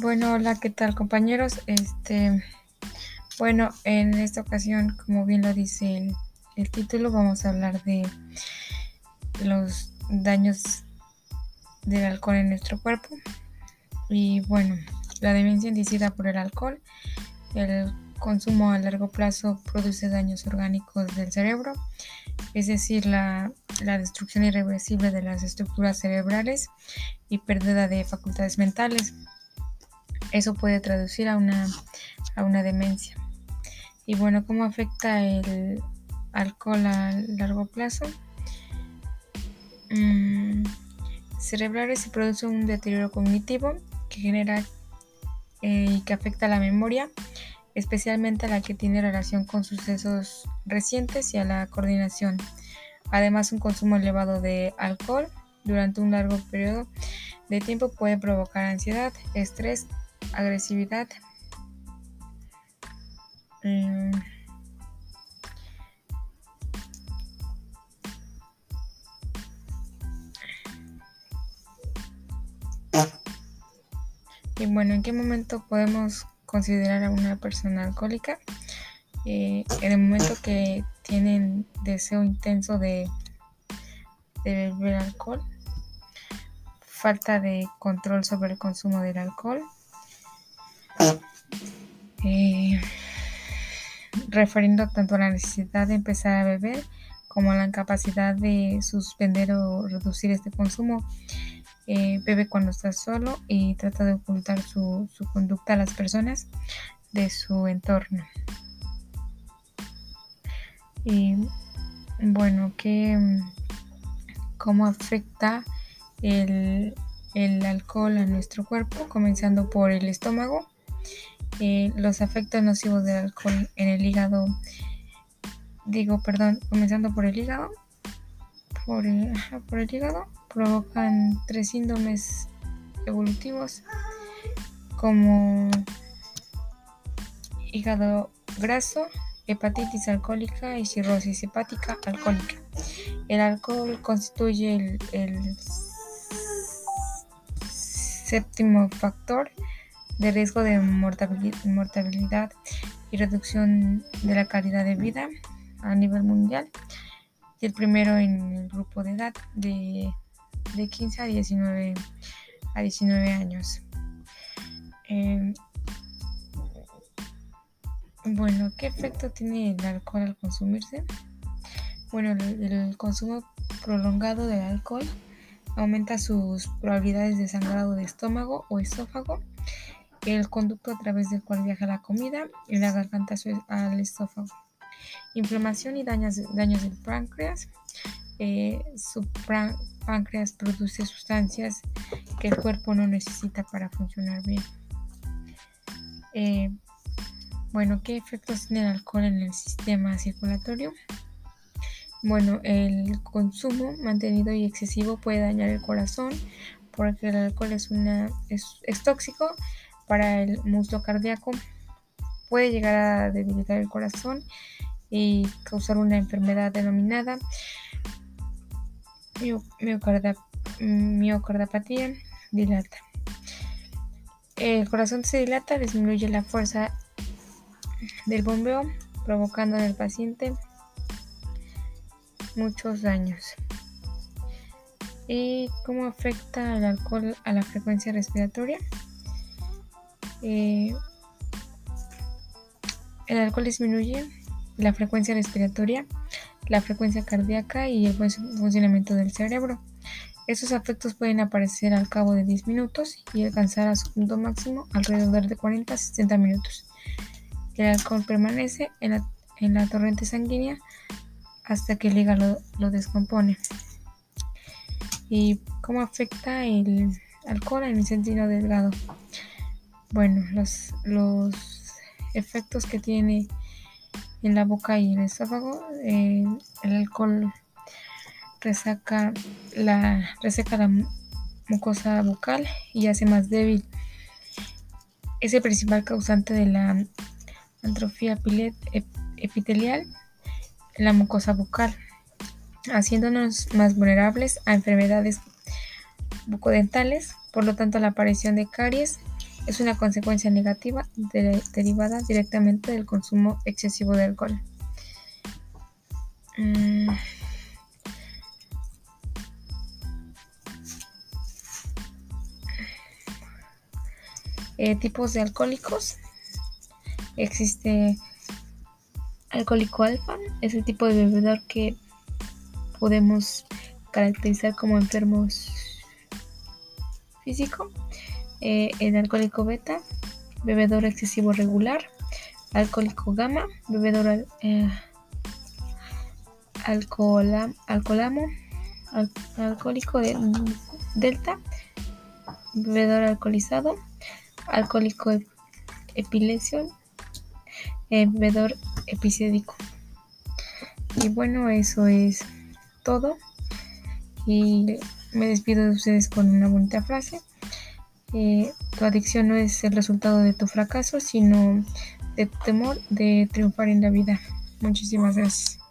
Bueno, hola, ¿qué tal compañeros? Este, bueno, en esta ocasión, como bien lo dice el, título, vamos a hablar de los daños del alcohol en nuestro cuerpo. Y bueno, la demencia inducida por el alcohol, el consumo a largo plazo produce daños orgánicos del cerebro, es decir, la, la destrucción irreversible de las estructuras cerebrales y pérdida de facultades mentales. Eso puede traducir a una, a una demencia. Y bueno, ¿cómo afecta el alcohol a largo plazo? Mm, cerebrales se produce un deterioro cognitivo que genera eh, y que afecta a la memoria, especialmente a la que tiene relación con sucesos recientes y a la coordinación. Además, un consumo elevado de alcohol durante un largo periodo de tiempo puede provocar ansiedad, estrés agresividad. Mm. Y bueno, ¿en qué momento podemos considerar a una persona alcohólica? Eh, en el momento que tienen deseo intenso de beber alcohol, falta de control sobre el consumo del alcohol, eh, referiendo tanto a la necesidad de empezar a beber como a la incapacidad de suspender o reducir este consumo. Eh, bebe cuando está solo y trata de ocultar su, conducta a las personas de su entorno. Y bueno, que cómo afecta el alcohol a nuestro cuerpo, comenzando por el estómago. Eh, los efectos nocivos del alcohol en el hígado, digo, perdón, comenzando por el hígado, por el, hígado, provocan tres síndromes evolutivos como hígado graso, hepatitis alcohólica y cirrosis hepática alcohólica. El alcohol constituye el séptimo factor de riesgo de mortalidad y reducción de la calidad de vida a nivel mundial y el primero en el grupo de edad de, de 15 a 19, a 19 años. Eh, bueno, ¿qué efecto tiene el alcohol al consumirse? Bueno, el consumo prolongado del alcohol aumenta sus probabilidades de sangrado de estómago o esófago el conducto a través del cual viaja la comida y la garganta al esófago. Inflamación y daños, daños del páncreas. Eh, su páncreas produce sustancias que el cuerpo no necesita para funcionar bien. Eh, bueno, ¿qué efectos tiene el alcohol en el sistema circulatorio? Bueno, el consumo mantenido y excesivo puede dañar el corazón porque el alcohol es, una, es tóxico para el muslo cardíaco. Puede llegar a debilitar el corazón y causar una enfermedad denominada miocardapatía dilata. El corazón se dilata, disminuye la fuerza del bombeo, provocando en el paciente muchos daños. ¿Y cómo afecta el alcohol a la frecuencia respiratoria? Eh, el alcohol disminuye la frecuencia respiratoria, la frecuencia cardíaca y el buen funcionamiento del cerebro. Estos efectos pueden aparecer al cabo de 10 minutos y alcanzar a su punto máximo alrededor de 40 a 60 minutos. El alcohol permanece en la, en la torrente sanguínea hasta que el hígado lo descompone. ¿Y cómo afecta el alcohol en el sentido delgado? Bueno, los, los efectos que tiene en la boca y en el esófago, eh, el alcohol resaca la, reseca la mucosa bucal y hace más débil. Es el principal causante de la atrofia epitelial en la mucosa bucal, haciéndonos más vulnerables a enfermedades bucodentales, por lo tanto la aparición de caries es una consecuencia negativa derivada directamente del consumo excesivo de alcohol. Mm. Eh, tipos de alcohólicos. Existe alcohólico alfa, es el tipo de bebedor que podemos caracterizar como enfermos físico. Eh, el alcohólico beta, bebedor excesivo regular. Alcohólico gamma, bebedor eh, alcoholamo, alcohólico de, delta, bebedor alcoholizado alcohólico epilepsia, eh, bebedor episódico. Y bueno, eso es todo. Y me despido de ustedes con una bonita frase. Eh, tu adicción no es el resultado de tu fracaso, sino de tu temor de triunfar en la vida. Muchísimas gracias.